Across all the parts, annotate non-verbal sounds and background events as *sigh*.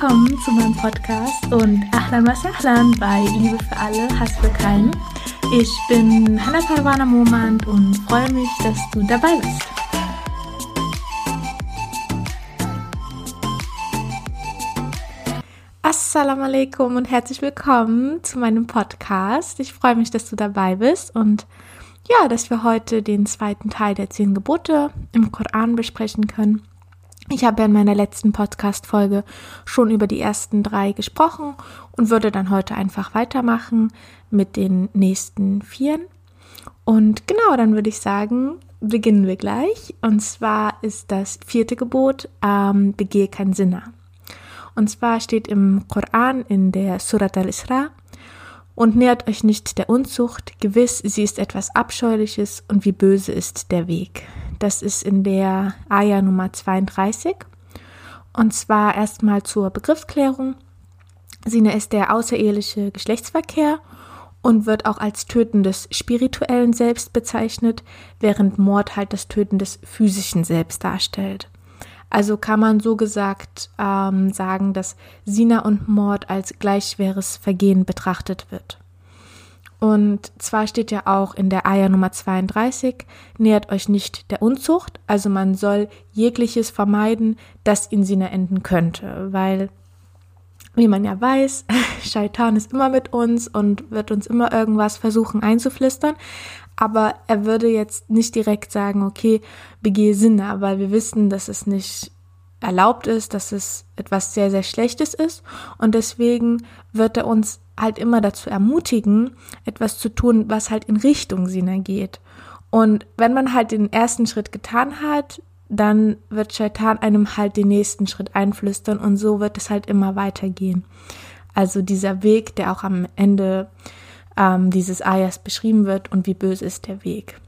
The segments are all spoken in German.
Willkommen zu meinem Podcast und Ahlan was Ahlan bei Liebe für alle, Hass für keinen. Ich bin Hannah Parwana Momand und freue mich, dass du dabei bist. Assalamu alaikum und herzlich willkommen zu meinem Podcast. Ich freue mich, dass du dabei bist und ja, dass wir heute den zweiten Teil der zehn Gebote im Koran besprechen können. Ich habe in meiner letzten Podcast-Folge schon über die ersten drei gesprochen und würde dann heute einfach weitermachen mit den nächsten vieren. Und genau, dann würde ich sagen, beginnen wir gleich. Und zwar ist das vierte Gebot, ähm, begehe kein Sinner. Und zwar steht im Koran in der Surat al-Isra, und nähert euch nicht der Unzucht, gewiss, sie ist etwas Abscheuliches und wie böse ist der Weg. Das ist in der Aya Nummer 32. Und zwar erstmal zur Begriffsklärung. Sine ist der außereheliche Geschlechtsverkehr und wird auch als Töten des spirituellen Selbst bezeichnet, während Mord halt das Töten des physischen Selbst darstellt. Also kann man so gesagt ähm, sagen, dass Sina und Mord als gleichschweres Vergehen betrachtet wird. Und zwar steht ja auch in der Eier Nummer 32, nähert euch nicht der Unzucht, also man soll jegliches vermeiden, das in Sina enden könnte, weil, wie man ja weiß, *laughs* Shaitan ist immer mit uns und wird uns immer irgendwas versuchen einzuflüstern, aber er würde jetzt nicht direkt sagen, okay, begehe Sinne, weil wir wissen, dass es nicht erlaubt ist, dass es etwas sehr, sehr Schlechtes ist und deswegen wird er uns halt immer dazu ermutigen, etwas zu tun, was halt in Richtung Sinne geht. Und wenn man halt den ersten Schritt getan hat, dann wird Shaitan einem halt den nächsten Schritt einflüstern und so wird es halt immer weitergehen. Also dieser Weg, der auch am Ende ähm, dieses Ayas beschrieben wird und wie böse ist der Weg.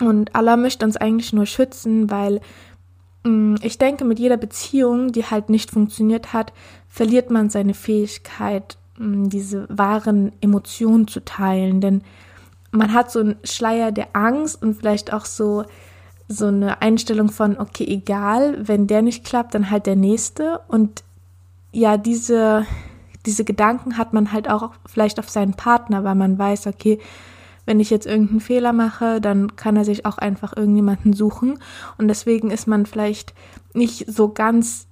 Und Allah möchte uns eigentlich nur schützen, weil ich denke, mit jeder Beziehung, die halt nicht funktioniert hat, verliert man seine Fähigkeit, mm, diese wahren Emotionen zu teilen. Denn man hat so einen Schleier der Angst und vielleicht auch so, so eine Einstellung von, okay, egal, wenn der nicht klappt, dann halt der nächste. Und ja, diese, diese Gedanken hat man halt auch vielleicht auf seinen Partner, weil man weiß, okay, wenn ich jetzt irgendeinen Fehler mache, dann kann er sich auch einfach irgendjemanden suchen. Und deswegen ist man vielleicht nicht so ganz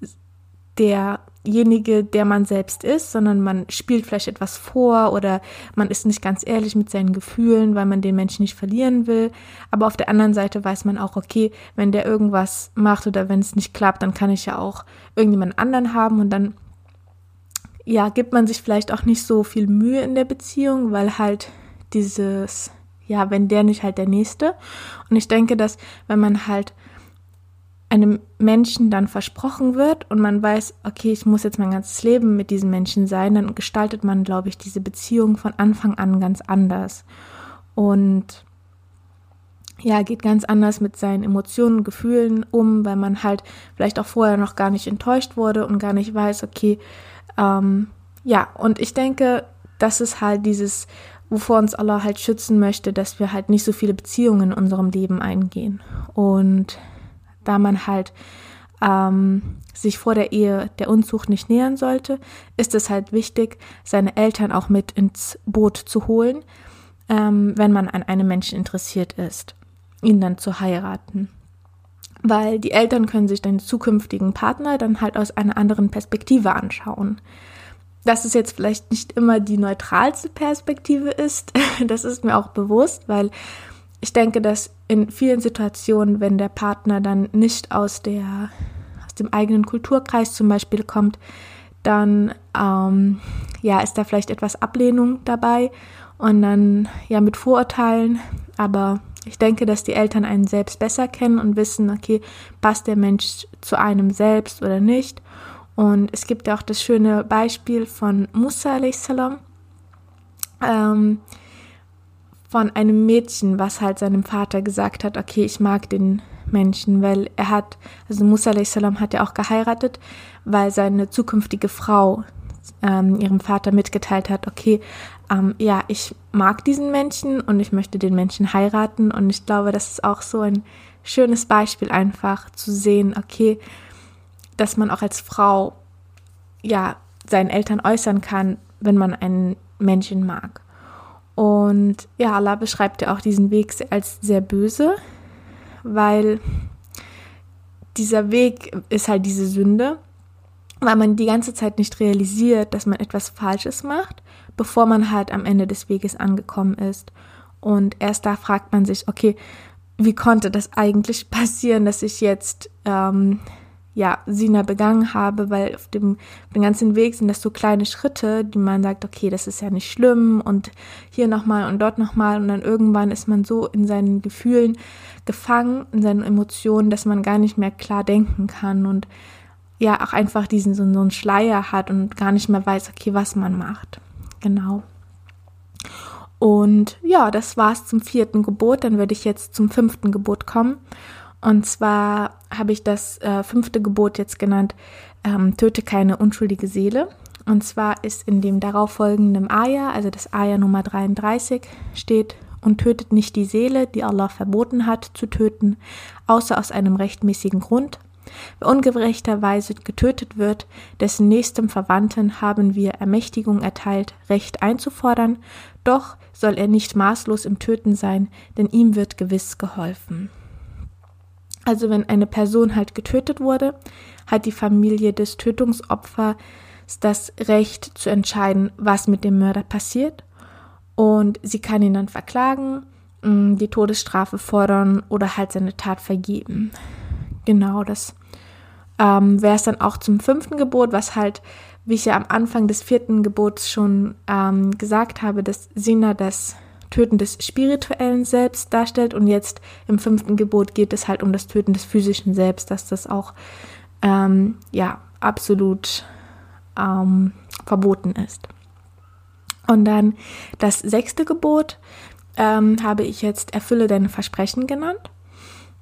derjenige, der man selbst ist, sondern man spielt vielleicht etwas vor oder man ist nicht ganz ehrlich mit seinen Gefühlen, weil man den Menschen nicht verlieren will. Aber auf der anderen Seite weiß man auch, okay, wenn der irgendwas macht oder wenn es nicht klappt, dann kann ich ja auch irgendjemand anderen haben und dann ja, gibt man sich vielleicht auch nicht so viel Mühe in der Beziehung, weil halt dieses, ja, wenn der nicht halt der Nächste. Und ich denke, dass wenn man halt einem Menschen dann versprochen wird und man weiß, okay, ich muss jetzt mein ganzes Leben mit diesem Menschen sein, dann gestaltet man, glaube ich, diese Beziehung von Anfang an ganz anders. Und ja, geht ganz anders mit seinen Emotionen, Gefühlen um, weil man halt vielleicht auch vorher noch gar nicht enttäuscht wurde und gar nicht weiß, okay, ähm, ja, und ich denke, das ist halt dieses, wovor uns Allah halt schützen möchte, dass wir halt nicht so viele Beziehungen in unserem Leben eingehen. Und da man halt ähm, sich vor der Ehe der Unzucht nicht nähern sollte, ist es halt wichtig, seine Eltern auch mit ins Boot zu holen, ähm, wenn man an einem Menschen interessiert ist, ihn dann zu heiraten weil die Eltern können sich den zukünftigen Partner dann halt aus einer anderen Perspektive anschauen. Dass es jetzt vielleicht nicht immer die neutralste Perspektive ist, *laughs* das ist mir auch bewusst, weil ich denke, dass in vielen Situationen, wenn der Partner dann nicht aus der aus dem eigenen Kulturkreis zum Beispiel kommt, dann ähm, ja ist da vielleicht etwas Ablehnung dabei und dann ja mit Vorurteilen, aber ich denke, dass die Eltern einen selbst besser kennen und wissen, okay, passt der Mensch zu einem selbst oder nicht. Und es gibt ja auch das schöne Beispiel von Musa a.s. Ähm, von einem Mädchen, was halt seinem Vater gesagt hat, okay, ich mag den Menschen, weil er hat, also Musa a.s. hat ja auch geheiratet, weil seine zukünftige Frau ähm, ihrem Vater mitgeteilt hat, okay, ähm, ja, ich mag diesen Menschen und ich möchte den Menschen heiraten. Und ich glaube, das ist auch so ein schönes Beispiel einfach zu sehen, okay, dass man auch als Frau ja, seinen Eltern äußern kann, wenn man einen Menschen mag. Und ja, Allah beschreibt ja auch diesen Weg als sehr böse, weil dieser Weg ist halt diese Sünde, weil man die ganze Zeit nicht realisiert, dass man etwas Falsches macht, bevor man halt am Ende des Weges angekommen ist. Und erst da fragt man sich, okay, wie konnte das eigentlich *laughs* passieren, dass ich jetzt ähm, ja Sina begangen habe, weil auf dem, auf dem ganzen Weg sind das so kleine Schritte, die man sagt, okay, das ist ja nicht schlimm und hier nochmal und dort nochmal und dann irgendwann ist man so in seinen Gefühlen gefangen, in seinen Emotionen, dass man gar nicht mehr klar denken kann und ja auch einfach diesen so, so einen Schleier hat und gar nicht mehr weiß, okay, was man macht. Genau. Und ja, das war's zum vierten Gebot. Dann würde ich jetzt zum fünften Gebot kommen. Und zwar habe ich das äh, fünfte Gebot jetzt genannt, ähm, töte keine unschuldige Seele. Und zwar ist in dem darauffolgenden Ayah, also das Ayah Nummer 33, steht, und tötet nicht die Seele, die Allah verboten hat zu töten, außer aus einem rechtmäßigen Grund. Wer ungerechterweise getötet wird, dessen nächstem Verwandten haben wir Ermächtigung erteilt, Recht einzufordern, doch soll er nicht maßlos im Töten sein, denn ihm wird gewiss geholfen. Also wenn eine Person halt getötet wurde, hat die Familie des Tötungsopfers das Recht zu entscheiden, was mit dem Mörder passiert. Und sie kann ihn dann verklagen, mm, die Todesstrafe fordern oder halt seine Tat vergeben. Genau, das ähm, wäre es dann auch zum fünften Gebot, was halt wie ich ja am Anfang des vierten Gebots schon ähm, gesagt habe, dass Sina das Töten des spirituellen Selbst darstellt und jetzt im fünften Gebot geht es halt um das Töten des physischen Selbst, dass das auch ähm, ja absolut ähm, verboten ist. Und dann das sechste Gebot ähm, habe ich jetzt erfülle deine Versprechen genannt.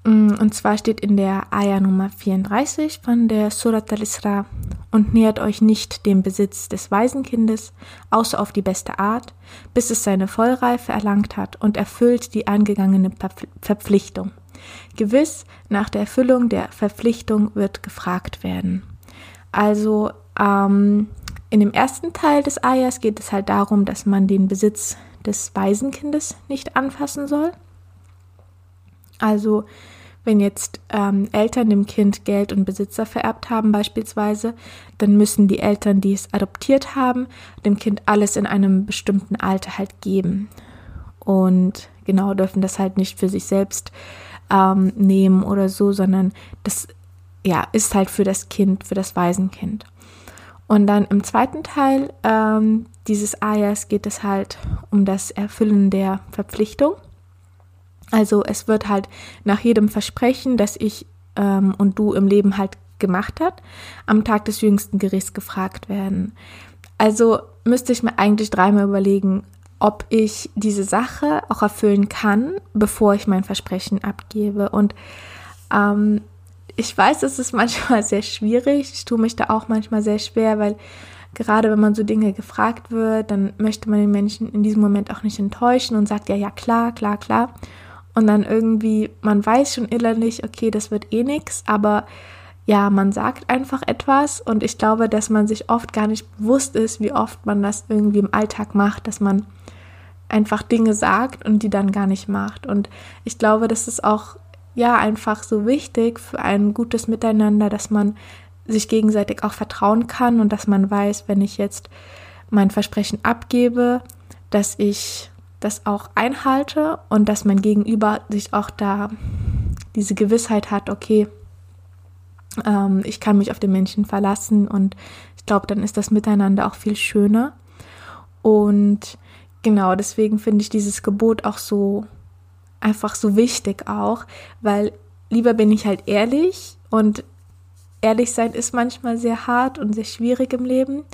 Mm, und zwar steht in der Ayah Nummer 34 von der Surat al-Isra und nähert euch nicht dem Besitz des Waisenkindes, außer auf die beste Art, bis es seine Vollreife erlangt hat und erfüllt die angegangene Verpflichtung. Gewiss, nach der Erfüllung der Verpflichtung wird gefragt werden. Also ähm, in dem ersten Teil des Ayahs geht es halt darum, dass man den Besitz des Waisenkindes nicht anfassen soll. Also wenn jetzt ähm, Eltern dem Kind Geld und Besitzer vererbt haben beispielsweise, dann müssen die Eltern, die es adoptiert haben, dem Kind alles in einem bestimmten Alter halt geben. Und genau dürfen das halt nicht für sich selbst ähm, nehmen oder so, sondern das ja ist halt für das Kind, für das Waisenkind. Und dann im zweiten Teil ähm, dieses Ayahs geht es halt um das Erfüllen der Verpflichtung. Also es wird halt nach jedem Versprechen, das ich ähm, und du im Leben halt gemacht hat, am Tag des jüngsten Gerichts gefragt werden. Also müsste ich mir eigentlich dreimal überlegen, ob ich diese Sache auch erfüllen kann, bevor ich mein Versprechen abgebe. Und ähm, ich weiß, es ist *laughs* manchmal sehr schwierig. Ich tue mich da auch manchmal sehr schwer, weil gerade wenn man so Dinge gefragt wird, dann möchte man den Menschen in diesem Moment auch nicht enttäuschen und sagt ja, ja, klar, klar, klar und dann irgendwie, man weiß schon innerlich, okay, das wird eh nix, aber ja, man sagt einfach etwas und ich glaube, dass man sich oft gar nicht bewusst ist, wie oft man das irgendwie im Alltag macht, dass man einfach Dinge sagt und die dann gar nicht macht. Und ich glaube, das ist auch ja einfach so wichtig für ein gutes Miteinander, dass man sich gegenseitig auch vertrauen kann und dass man weiß, wenn ich jetzt mein Versprechen abgebe, dass ich das auch einhalte und dass mein Gegenüber sich auch da diese Gewissheit hat, okay, ähm, ich kann mich auf den Menschen verlassen und ich glaube, dann ist das Miteinander auch viel schöner. Und genau, deswegen finde ich dieses Gebot auch so einfach so wichtig auch, weil lieber bin ich halt ehrlich und ehrlich sein ist manchmal sehr hart und sehr schwierig im Leben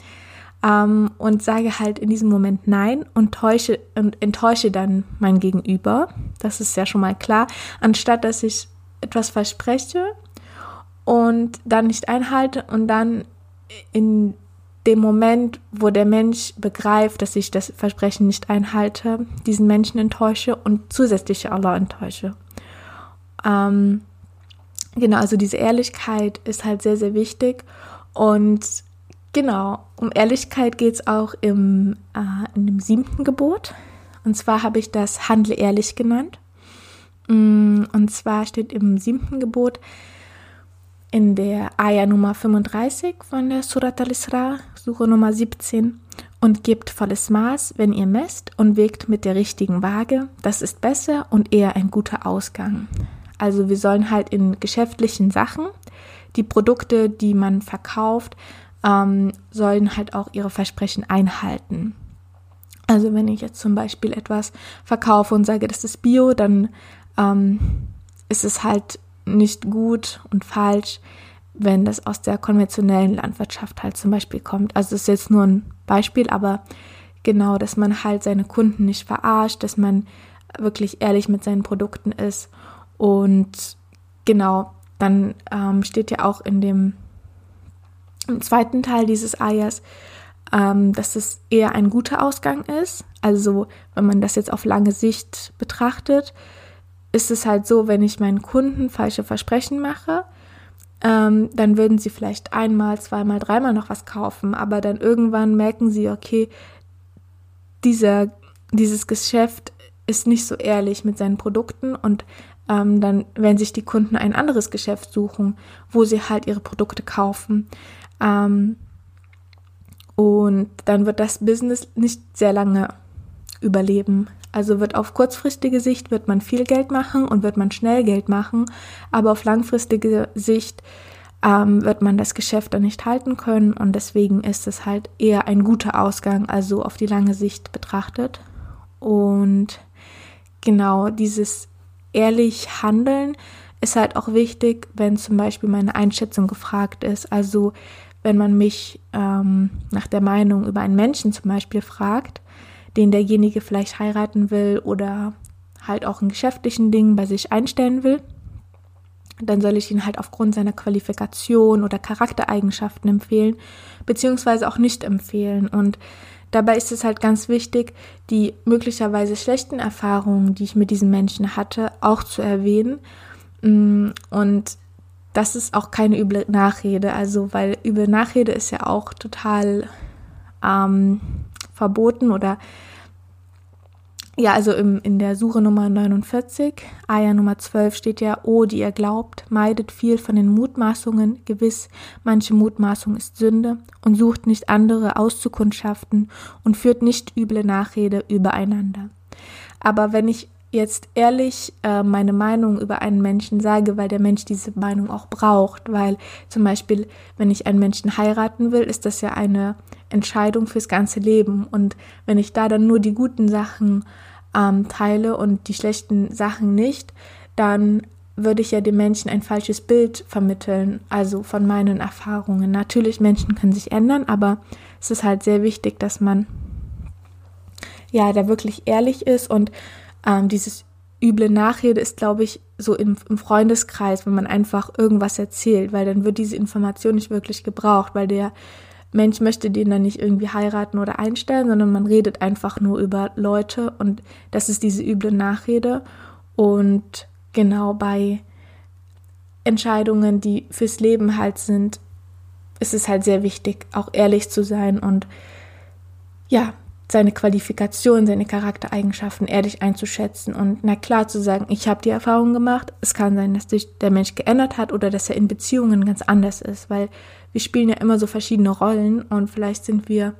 ähm, und sage halt in diesem Moment Nein und täusche und enttäusche dann mein Gegenüber. Das ist ja schon mal klar, anstatt dass ich etwas verspreche und dann nicht einhalte und dann in dem Moment, wo der Mensch begreift, dass ich das Versprechen nicht einhalte, diesen Menschen enttäusche und zusätzlich Allah enttäusche. Ähm, genau, also diese Ehrlichkeit ist halt sehr, sehr wichtig und Genau, um Ehrlichkeit geht es auch im, äh, in dem siebten Gebot. Und zwar habe ich das Handle ehrlich genannt. Mm, und zwar steht im siebten Gebot in der Ayah Nummer 35 von der Surat al-Isra, Suche Nummer 17, und gebt volles Maß, wenn ihr messt, und wegt mit der richtigen Waage. Das ist besser und eher ein guter Ausgang. Also wir sollen halt in geschäftlichen Sachen die Produkte, die man verkauft, ähm, sollen halt auch ihre Versprechen einhalten. Also wenn ich jetzt zum Beispiel etwas verkaufe und sage, das ist Bio, dann ähm, ist es halt nicht gut und falsch, wenn das aus der konventionellen Landwirtschaft halt zum Beispiel kommt. Also das ist jetzt nur ein Beispiel, aber genau, dass man halt seine Kunden nicht verarscht, dass man wirklich ehrlich mit seinen Produkten ist und genau, dann ähm, steht ja auch in dem im zweiten Teil dieses Ayers, ähm, dass es eher ein guter Ausgang ist. Also wenn man das jetzt auf lange Sicht betrachtet, ist es halt so, wenn ich meinen Kunden falsche Versprechen mache, ähm, dann würden sie vielleicht einmal, zweimal, dreimal noch was kaufen, aber dann irgendwann merken sie, okay, dieser, dieses Geschäft ist nicht so ehrlich mit seinen Produkten und ähm, dann werden sich die Kunden ein anderes Geschäft suchen, wo sie halt ihre Produkte kaufen. Ähm, und dann wird das Business nicht sehr lange überleben. Also wird auf kurzfristige Sicht wird man viel Geld machen und wird man schnell Geld machen, aber auf langfristige Sicht ähm, wird man das Geschäft dann nicht halten können und deswegen ist es halt eher ein guter Ausgang, also auf die lange Sicht betrachtet. Und genau dieses ehrlich handeln ist halt auch wichtig, wenn zum Beispiel meine Einschätzung gefragt ist. Also wenn man mich ähm, nach der Meinung über einen Menschen zum Beispiel fragt, den derjenige vielleicht heiraten will oder halt auch in geschäftlichen Dingen bei sich einstellen will, dann soll ich ihn halt aufgrund seiner Qualifikation oder Charaktereigenschaften empfehlen, beziehungsweise auch nicht empfehlen. Und dabei ist es halt ganz wichtig, die möglicherweise schlechten Erfahrungen, die ich mit diesen Menschen hatte, auch zu erwähnen. Mm, und das ist auch keine üble Nachrede, also weil üble Nachrede ist ja auch total ähm, verboten oder ja, also im, in der Suche Nummer 49, Aya Nummer 12 steht ja, oh, die ihr glaubt, meidet viel von den Mutmaßungen, gewiss, manche Mutmaßung ist Sünde und sucht nicht andere auszukundschaften und führt nicht üble Nachrede übereinander. Aber wenn ich jetzt ehrlich äh, meine Meinung über einen Menschen sage, weil der Mensch diese Meinung auch braucht, weil zum Beispiel, wenn ich einen Menschen heiraten will, ist das ja eine Entscheidung fürs ganze Leben und wenn ich da dann nur die guten Sachen ähm, teile und die schlechten Sachen nicht, dann würde ich ja dem Menschen ein falsches Bild vermitteln, also von meinen Erfahrungen. Natürlich, Menschen können sich ändern, aber es ist halt sehr wichtig, dass man ja da wirklich ehrlich ist und ähm, dieses üble Nachrede ist, glaube ich, so im, im, Freundeskreis, wenn man einfach irgendwas erzählt, weil dann wird diese Information nicht wirklich gebraucht, weil der Mensch möchte den dann nicht irgendwie heiraten oder einstellen, sondern man redet einfach nur über Leute und das ist diese üble Nachrede. Und genau bei Entscheidungen, die fürs Leben halt sind, ist es halt sehr wichtig, auch ehrlich zu sein und ja, seine Qualifikation, seine Charaktereigenschaften ehrlich einzuschätzen und na klar zu sagen, ich habe die Erfahrung gemacht, es kann sein, dass sich der Mensch geändert hat oder dass er in Beziehungen ganz anders ist, weil wir spielen ja immer so verschiedene Rollen und vielleicht sind wir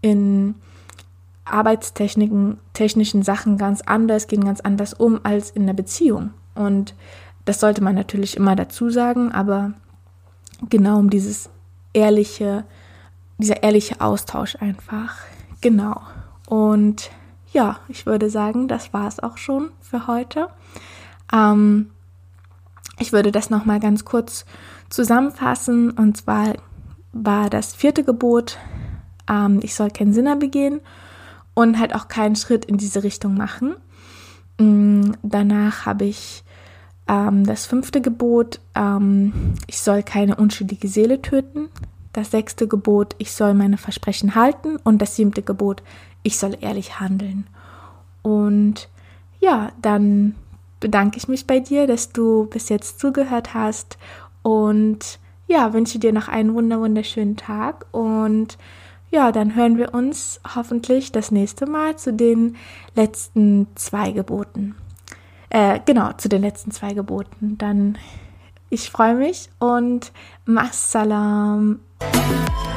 in Arbeitstechniken, technischen Sachen ganz anders, gehen ganz anders um als in der Beziehung. Und das sollte man natürlich immer dazu sagen, aber genau um dieses ehrliche, dieser ehrliche Austausch einfach. Genau. Und ja, ich würde sagen, das war es auch schon für heute. Ähm, ich würde das nochmal ganz kurz zusammenfassen. Und zwar war das vierte Gebot, ähm, ich soll keinen Sinner begehen und halt auch keinen Schritt in diese Richtung machen. Ähm, danach habe ich ähm, das fünfte Gebot, ähm, ich soll keine unschuldige Seele töten. Das sechste Gebot, ich soll meine Versprechen halten. Und das siebte Gebot, ich soll ehrlich handeln. Und ja, dann bedanke ich mich bei dir, dass du bis jetzt zugehört hast und ja, wünsche dir noch einen wunder wunderschönen Tag und ja, dann hören wir uns hoffentlich das nächste Mal zu den letzten zwei Geboten. Äh, genau, zu den letzten zwei Geboten. Dann, ich freue mich und Massalam. Salam.